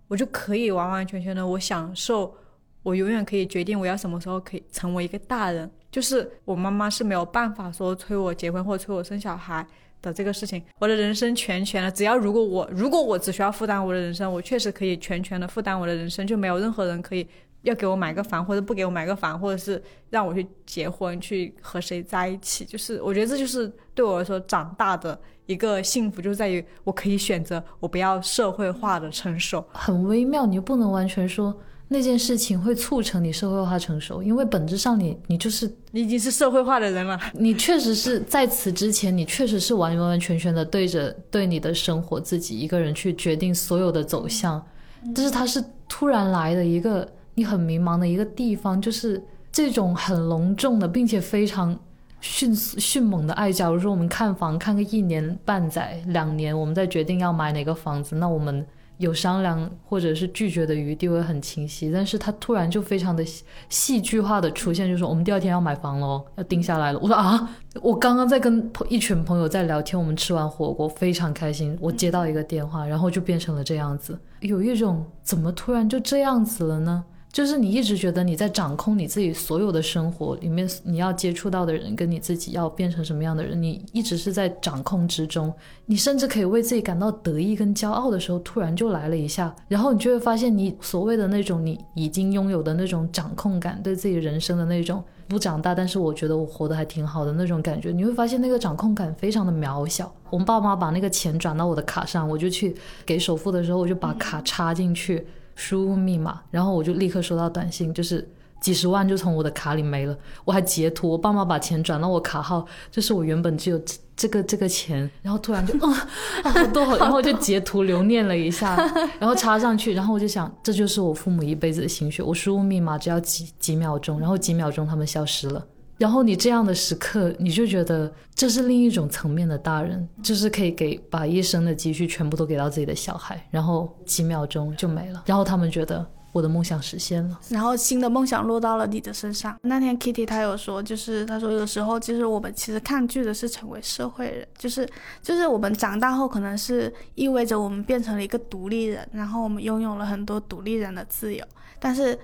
我就可以完完全全的我享受，我永远可以决定我要什么时候可以成为一个大人。就是我妈妈是没有办法说催我结婚或催我生小孩的这个事情，我的人生全权了，只要如果我如果我只需要负担我的人生，我确实可以全权的负担我的人生，就没有任何人可以。要给我买个房，或者不给我买个房，或者是让我去结婚，去和谁在一起，就是我觉得这就是对我来说长大的一个幸福，就在于我可以选择，我不要社会化的成熟。很微妙，你又不能完全说那件事情会促成你社会化成熟，因为本质上你你就是你已经是社会化的人了。你确实是在此之前，你确实是完完全全的对着对你的生活自己一个人去决定所有的走向，但是它是突然来的一个。你很迷茫的一个地方，就是这种很隆重的，并且非常迅速迅猛的爱。假如说我们看房看个一年半载、两年，我们再决定要买哪个房子，那我们有商量或者是拒绝的余地会很清晰，但是他突然就非常的戏剧化的出现，就说我们第二天要买房喽，要定下来了。我说啊，我刚刚在跟一群朋友在聊天，我们吃完火锅非常开心，我接到一个电话，然后就变成了这样子，有一种怎么突然就这样子了呢？就是你一直觉得你在掌控你自己所有的生活里面，你要接触到的人跟你自己要变成什么样的人，你一直是在掌控之中。你甚至可以为自己感到得意跟骄傲的时候，突然就来了一下，然后你就会发现，你所谓的那种你已经拥有的那种掌控感，对自己人生的那种不长大，但是我觉得我活得还挺好的那种感觉，你会发现那个掌控感非常的渺小。我爸妈把那个钱转到我的卡上，我就去给首付的时候，我就把卡插进去。输入密码，然后我就立刻收到短信，就是几十万就从我的卡里没了。我还截图，我爸妈把钱转到我卡号，就是我原本只有这个这个钱，然后突然就啊 好多，然后就截图留念了一下，然后插上去，然后我就想，这就是我父母一辈子的心血。我输入密码只要几几秒钟，然后几秒钟他们消失了。然后你这样的时刻，你就觉得这是另一种层面的大人，就是可以给把一生的积蓄全部都给到自己的小孩，然后几秒钟就没了。然后他们觉得我的梦想实现了，然后新的梦想落到了你的身上。那天 Kitty 他有说，就是他说有时候就是我们其实抗拒的是成为社会人，就是就是我们长大后可能是意味着我们变成了一个独立人，然后我们拥有了很多独立人的自由，但是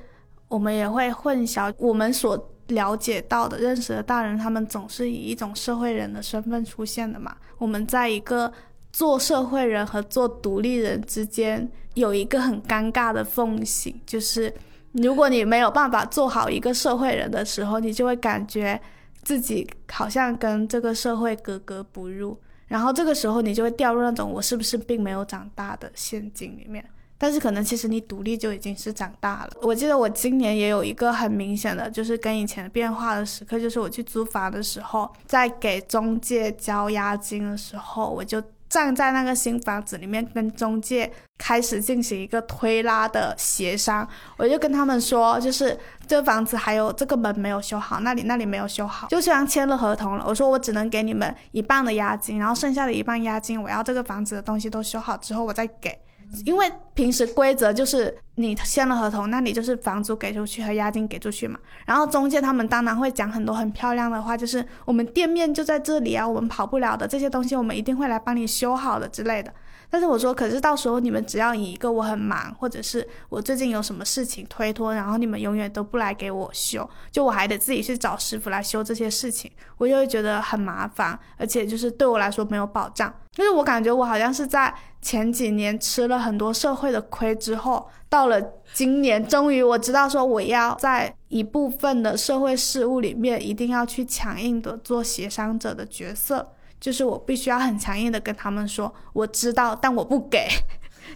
我们也会混淆我们所。了解到的、认识的大人，他们总是以一种社会人的身份出现的嘛。我们在一个做社会人和做独立人之间有一个很尴尬的缝隙，就是如果你没有办法做好一个社会人的时候，你就会感觉自己好像跟这个社会格格不入，然后这个时候你就会掉入那种我是不是并没有长大的陷阱里面。但是可能其实你独立就已经是长大了。我记得我今年也有一个很明显的，就是跟以前变化的时刻，就是我去租房的时候，在给中介交押金的时候，我就站在那个新房子里面，跟中介开始进行一个推拉的协商。我就跟他们说，就是这房子还有这个门没有修好，那里那里没有修好，就虽然签了合同了，我说我只能给你们一半的押金，然后剩下的一半押金，我要这个房子的东西都修好之后，我再给。因为平时规则就是你签了合同，那你就是房租给出去和押金给出去嘛。然后中介他们当然会讲很多很漂亮的话，就是我们店面就在这里啊，我们跑不了的这些东西，我们一定会来帮你修好的之类的。但是我说，可是到时候你们只要以一个我很忙，或者是我最近有什么事情推脱，然后你们永远都不来给我修，就我还得自己去找师傅来修这些事情，我就会觉得很麻烦，而且就是对我来说没有保障。就是我感觉我好像是在前几年吃了很多社会的亏之后，到了今年，终于我知道说我要在一部分的社会事务里面一定要去强硬的做协商者的角色。就是我必须要很强硬的跟他们说，我知道，但我不给。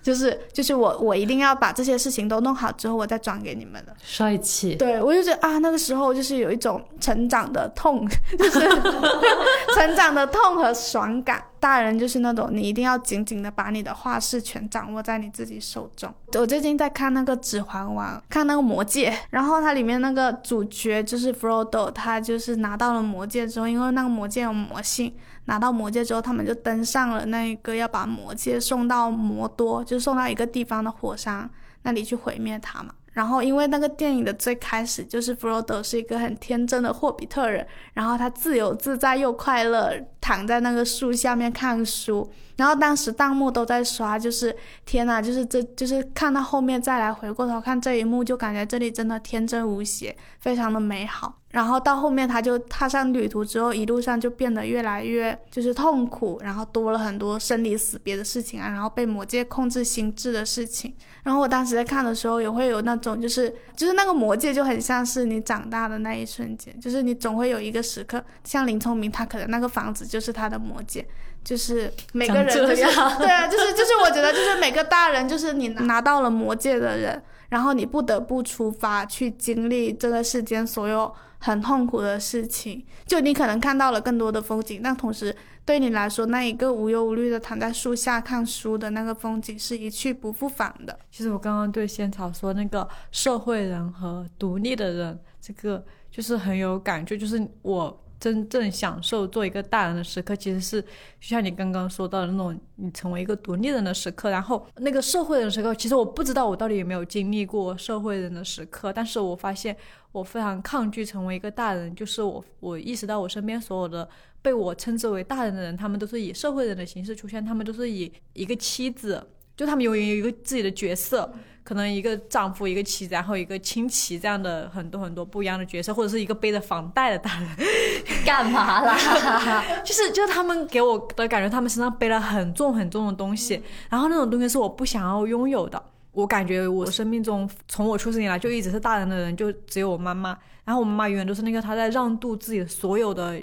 就是就是我我一定要把这些事情都弄好之后，我再转给你们的。帅气。对，我就觉得啊，那个时候就是有一种成长的痛，就是 成长的痛和爽感。大人就是那种你一定要紧紧的把你的话事权掌握在你自己手中。我最近在看那个《指环王》，看那个《魔戒》，然后它里面那个主角就是 Frodo，他就是拿到了魔戒之后，因为那个魔戒有魔性。拿到魔戒之后，他们就登上了那一个要把魔戒送到魔多，就送到一个地方的火山那里去毁灭它嘛。然后，因为那个电影的最开始就是弗罗德是一个很天真的霍比特人，然后他自由自在又快乐，躺在那个树下面看书。然后当时弹幕都在刷，就是天呐，就是这就是看到后面再来回过头看这一幕，就感觉这里真的天真无邪，非常的美好。然后到后面他就踏上旅途之后，一路上就变得越来越就是痛苦，然后多了很多生离死别的事情啊，然后被魔界控制心智的事情。然后我当时在看的时候，也会有那种就是就是那个魔界就很像是你长大的那一瞬间，就是你总会有一个时刻，像林聪明他可能那个房子就是他的魔界。就是每个人就是，对啊，就是就是我觉得就是每个大人，就是你拿到了魔界的人，然后你不得不出发去经历这个世间所有很痛苦的事情。就你可能看到了更多的风景，但同时对你来说，那一个无忧无虑的躺在树下看书的那个风景是一去不复返的。其实我刚刚对仙草说那个社会人和独立的人，这个就是很有感觉，就是我。真正享受做一个大人的时刻，其实是就像你刚刚说到的那种，你成为一个独立人的时刻。然后那个社会人的时刻，其实我不知道我到底有没有经历过社会人的时刻，但是我发现我非常抗拒成为一个大人，就是我我意识到我身边所有的被我称之为大人的人，他们都是以社会人的形式出现，他们都是以一个妻子，就他们永远有一个自己的角色。可能一个丈夫，一个妻子，然后一个亲戚，这样的很多很多不一样的角色，或者是一个背着房贷的大人，干嘛啦？就是就是他们给我的感觉，他们身上背了很重很重的东西，然后那种东西是我不想要拥有的。我感觉我生命中从我出生以来就一直是大人的人，就只有我妈妈。然后我妈妈永远都是那个她在让渡自己所有的，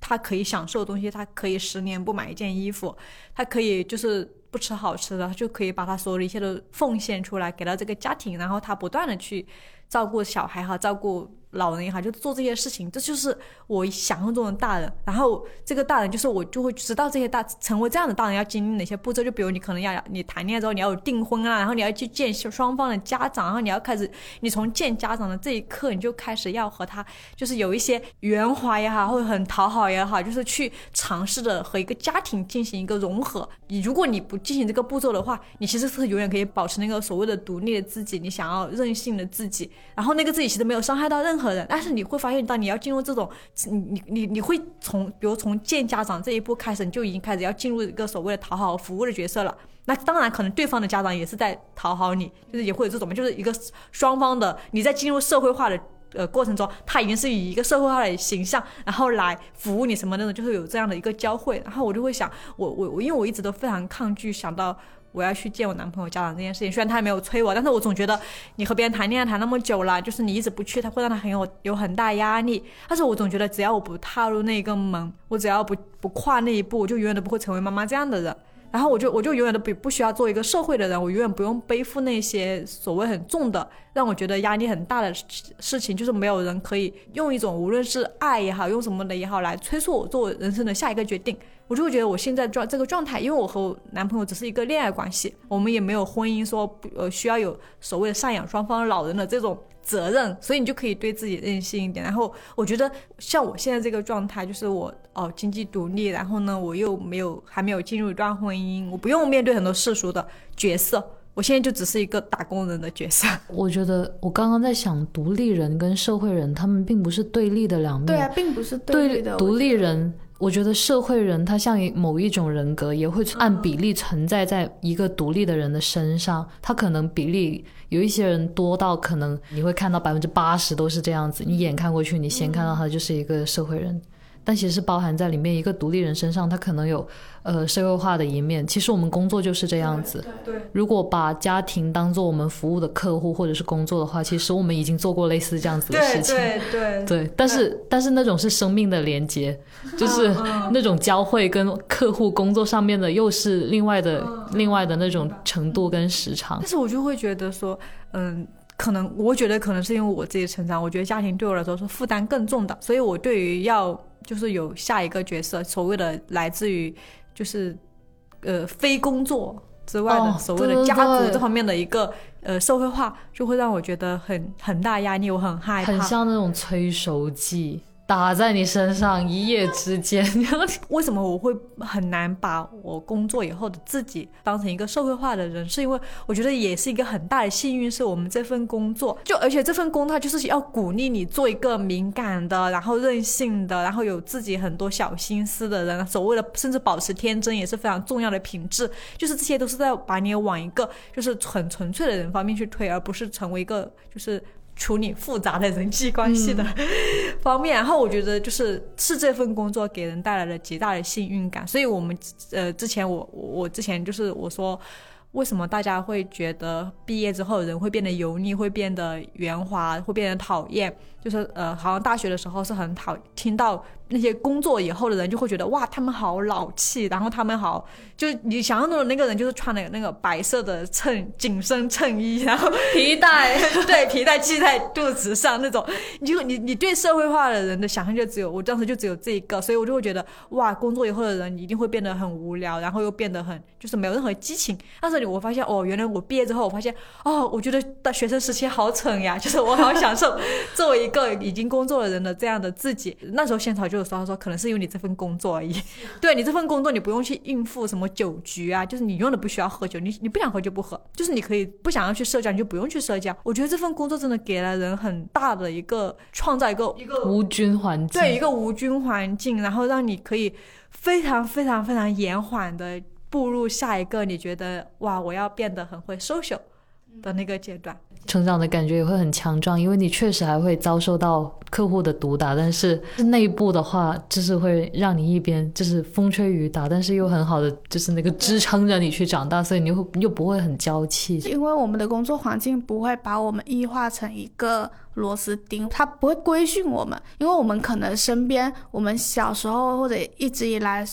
她可以享受的东西，她可以十年不买一件衣服，她可以就是。不吃好吃的，就可以把他所有的一切都奉献出来，给到这个家庭，然后他不断的去照顾小孩和，照顾。老人也好，就做这些事情，这就是我想象中的大人。然后这个大人就是我就会知道这些大成为这样的大人要经历哪些步骤。就比如你可能要你谈恋爱之后你要有订婚啊，然后你要去见双方的家长，然后你要开始你从见家长的这一刻你就开始要和他就是有一些圆滑也好，或者很讨好也好，就是去尝试着和一个家庭进行一个融合。你如果你不进行这个步骤的话，你其实是永远可以保持那个所谓的独立的自己，你想要任性的自己，然后那个自己其实没有伤害到任何。何人，但是你会发现，当你要进入这种，你你你你会从，比如从见家长这一步开始，你就已经开始要进入一个所谓的讨好服务的角色了。那当然，可能对方的家长也是在讨好你，就是也会有这种，就是一个双方的你在进入社会化的呃过程中，他已经是以一个社会化的形象，然后来服务你什么那种，就是有这样的一个交汇。然后我就会想，我我我，因为我一直都非常抗拒想到。我要去见我男朋友家长这件事情，虽然他也没有催我，但是我总觉得你和别人谈恋爱谈那么久了，就是你一直不去，他会让他很有有很大压力。但是我总觉得只要我不踏入那个门，我只要不不跨那一步，我就永远都不会成为妈妈这样的人。然后我就我就永远都不不需要做一个社会的人，我永远不用背负那些所谓很重的让我觉得压力很大的事情，就是没有人可以用一种无论是爱也好，用什么的也好来催促我做人生的下一个决定。我就会觉得我现在状这个状态，因为我和我男朋友只是一个恋爱关系，我们也没有婚姻说呃需要有所谓的赡养双方老人的这种责任，所以你就可以对自己任性一点。然后我觉得像我现在这个状态，就是我哦经济独立，然后呢我又没有还没有进入一段婚姻，我不用面对很多世俗的角色，我现在就只是一个打工人的角色。我觉得我刚刚在想，独立人跟社会人他们并不是对立的两面，对啊，并不是对立的，独立人。我觉得社会人他像某一种人格，也会按比例存在在一个独立的人的身上。他可能比例有一些人多到可能你会看到百分之八十都是这样子，你眼看过去，你先看到他就是一个社会人。但其实包含在里面一个独立人身上，他可能有呃社会化的一面。其实我们工作就是这样子。对。如果把家庭当做我们服务的客户或者是工作的话，其实我们已经做过类似这样子的事情。对对对。对，但是但是那种是生命的连接，就是那种交汇跟客户工作上面的又是另外的另外的那种程度跟时长。但是我就会觉得说，嗯。可能我觉得可能是因为我自己成长，我觉得家庭对我来说是负担更重的，所以我对于要就是有下一个角色，所谓的来自于就是呃非工作之外的所谓的家族这方面的一个呃社会化，就会让我觉得很很大压力，我很害怕，很像那种催熟剂。打在你身上，一夜之间。为什么我会很难把我工作以后的自己当成一个社会化的人？是因为我觉得也是一个很大的幸运，是我们这份工作，就而且这份工作就是要鼓励你做一个敏感的，然后任性的，然后有自己很多小心思的人。所谓的甚至保持天真也是非常重要的品质，就是这些都是在把你往一个就是很纯粹的人方面去推，而不是成为一个就是。处理复杂的人际关系的 方面，然后我觉得就是是这份工作给人带来了极大的幸运感，所以我们呃之前我我之前就是我说。为什么大家会觉得毕业之后人会变得油腻，会变得圆滑，会变得讨厌？就是呃，好像大学的时候是很讨听到那些工作以后的人就会觉得哇，他们好老气，然后他们好，就你想象中的那个人就是穿的那个白色的衬紧身衬衣，然后皮带，对，皮带系在肚子上那种，你就你你对社会化的人的想象就只有我当时就只有这一个，所以我就会觉得哇，工作以后的人一定会变得很无聊，然后又变得很就是没有任何激情，但是。我发现哦，原来我毕业之后，我发现哦，我觉得大学生时期好蠢呀，就是我好享受作为一个已经工作的人的这样的自己。那时候仙草就有时候他说，可能是因为你这份工作而已。对你这份工作，你不用去应付什么酒局啊，就是你用的不需要喝酒，你你不想喝就不喝，就是你可以不想要去社交，你就不用去社交。我觉得这份工作真的给了人很大的一个创造一个一个无菌环境，对一个无菌环境，然后让你可以非常非常非常延缓的步入下一个你觉得哇，我要变得很会 social 的那个阶段。成长的感觉也会很强壮，因为你确实还会遭受到客户的毒打，但是内部的话，就是会让你一边就是风吹雨打，但是又很好的就是那个支撑着你去长大，所以你又又不会很娇气。因为我们的工作环境不会把我们异化成一个螺丝钉，它不会规训我们，因为我们可能身边我们小时候或者一直以来。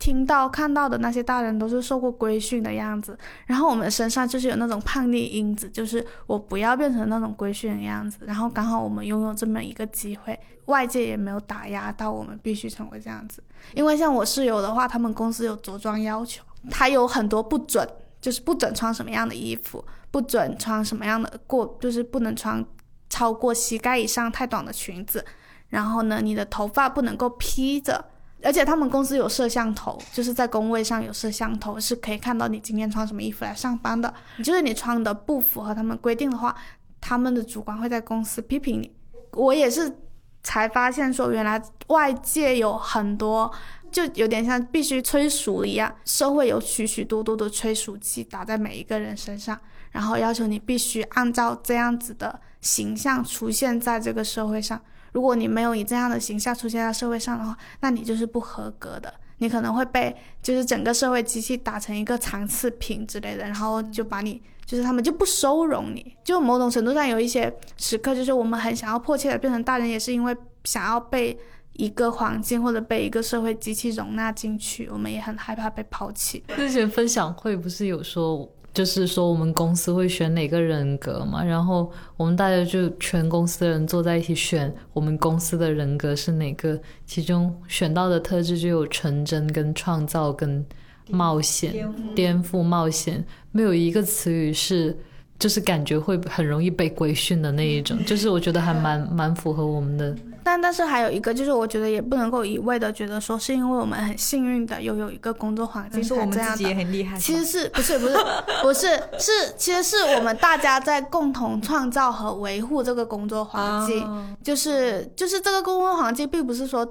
听到看到的那些大人都是受过规训的样子，然后我们身上就是有那种叛逆因子，就是我不要变成那种规训的样子。然后刚好我们拥有这么一个机会，外界也没有打压到我们必须成为这样子。因为像我室友的话，他们公司有着装要求，他有很多不准，就是不准穿什么样的衣服，不准穿什么样的过，就是不能穿超过膝盖以上太短的裙子。然后呢，你的头发不能够披着。而且他们公司有摄像头，就是在工位上有摄像头，是可以看到你今天穿什么衣服来上班的。就是你穿的不符合他们规定的话，他们的主管会在公司批评你。我也是才发现说，原来外界有很多，就有点像必须催熟一样，社会有许许多多的催熟剂打在每一个人身上，然后要求你必须按照这样子的形象出现在这个社会上。如果你没有以这样的形象出现在社会上的话，那你就是不合格的。你可能会被就是整个社会机器打成一个残次品之类的，然后就把你就是他们就不收容你。就某种程度上有一些时刻，就是我们很想要迫切的变成大人，也是因为想要被一个环境或者被一个社会机器容纳进去。我们也很害怕被抛弃。之前分享会不是有说？就是说，我们公司会选哪个人格嘛？然后我们大家就全公司的人坐在一起选我们公司的人格是哪个？其中选到的特质就有纯真、跟创造、跟冒险、颠覆、冒险，没有一个词语是。就是感觉会很容易被规训的那一种，就是我觉得还蛮蛮符合我们的。但但是还有一个，就是我觉得也不能够一味的觉得说是因为我们很幸运的拥有一个工作环境才这样的。其实是不是不是不是是其实是我们大家在共同创造和维护这个工作环境，就是就是这个工作环境并不是说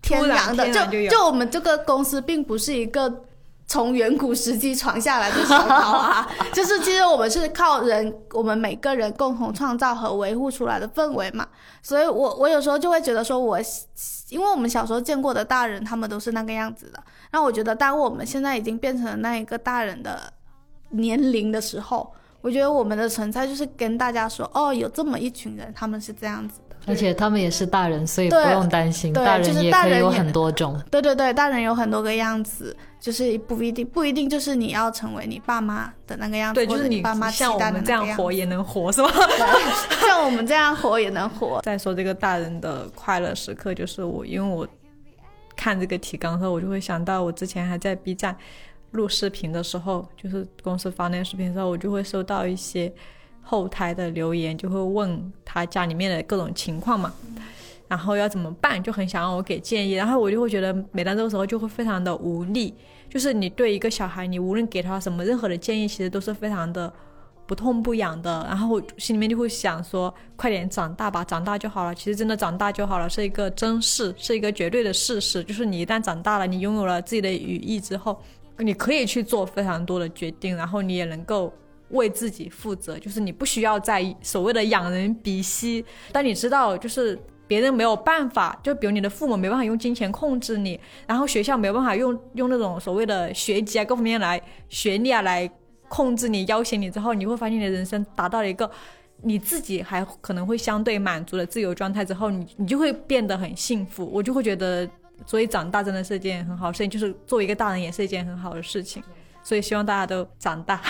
天然的，就就我们这个公司并不是一个。从远古时期传下来的传统啊，就是其实我们是靠人，我们每个人共同创造和维护出来的氛围嘛。所以，我我有时候就会觉得说，我因为我们小时候见过的大人，他们都是那个样子的。那我觉得，当我们现在已经变成了那一个大人的年龄的时候，我觉得我们的存在就是跟大家说，哦，有这么一群人，他们是这样子。而且他们也是大人，所以不用担心。大人也可以有很多种。对对对，大人有很多个样子，就是不一定不一定就是你要成为你爸妈的那个样子，对，就是你爸妈像我们这样活也能活，是吧？像我们这样活也能活。再说这个大人的快乐时刻，就是我，因为我看这个提纲的时候，我就会想到我之前还在 B 站录视频的时候，就是公司发那个视频的时候，我就会收到一些。后台的留言就会问他家里面的各种情况嘛，然后要怎么办，就很想让我给建议，然后我就会觉得每当这个时候就会非常的无力，就是你对一个小孩，你无论给他什么任何的建议，其实都是非常的不痛不痒的，然后心里面就会想说，快点长大吧，长大就好了。其实真的长大就好了，是一个真事，是一个绝对的事实，就是你一旦长大了，你拥有了自己的羽翼之后，你可以去做非常多的决定，然后你也能够。为自己负责，就是你不需要在所谓的仰人鼻息。当你知道，就是别人没有办法，就比如你的父母没办法用金钱控制你，然后学校没办法用用那种所谓的学籍啊各方面来学历啊来控制你、要挟你之后，你会发现你的人生达到了一个你自己还可能会相对满足的自由状态之后，你你就会变得很幸福。我就会觉得，所以长大真的是一件很好事情，就是作为一个大人也是一件很好的事情。所以希望大家都长大，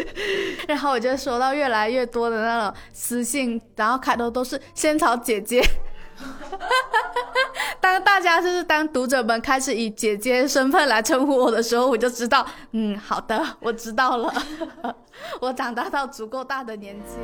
然后我就收到越来越多的那种私信，然后开头都是仙草姐姐。当大家就是当读者们开始以姐姐身份来称呼我的时候，我就知道，嗯，好的，我知道了，我长大到足够大的年纪。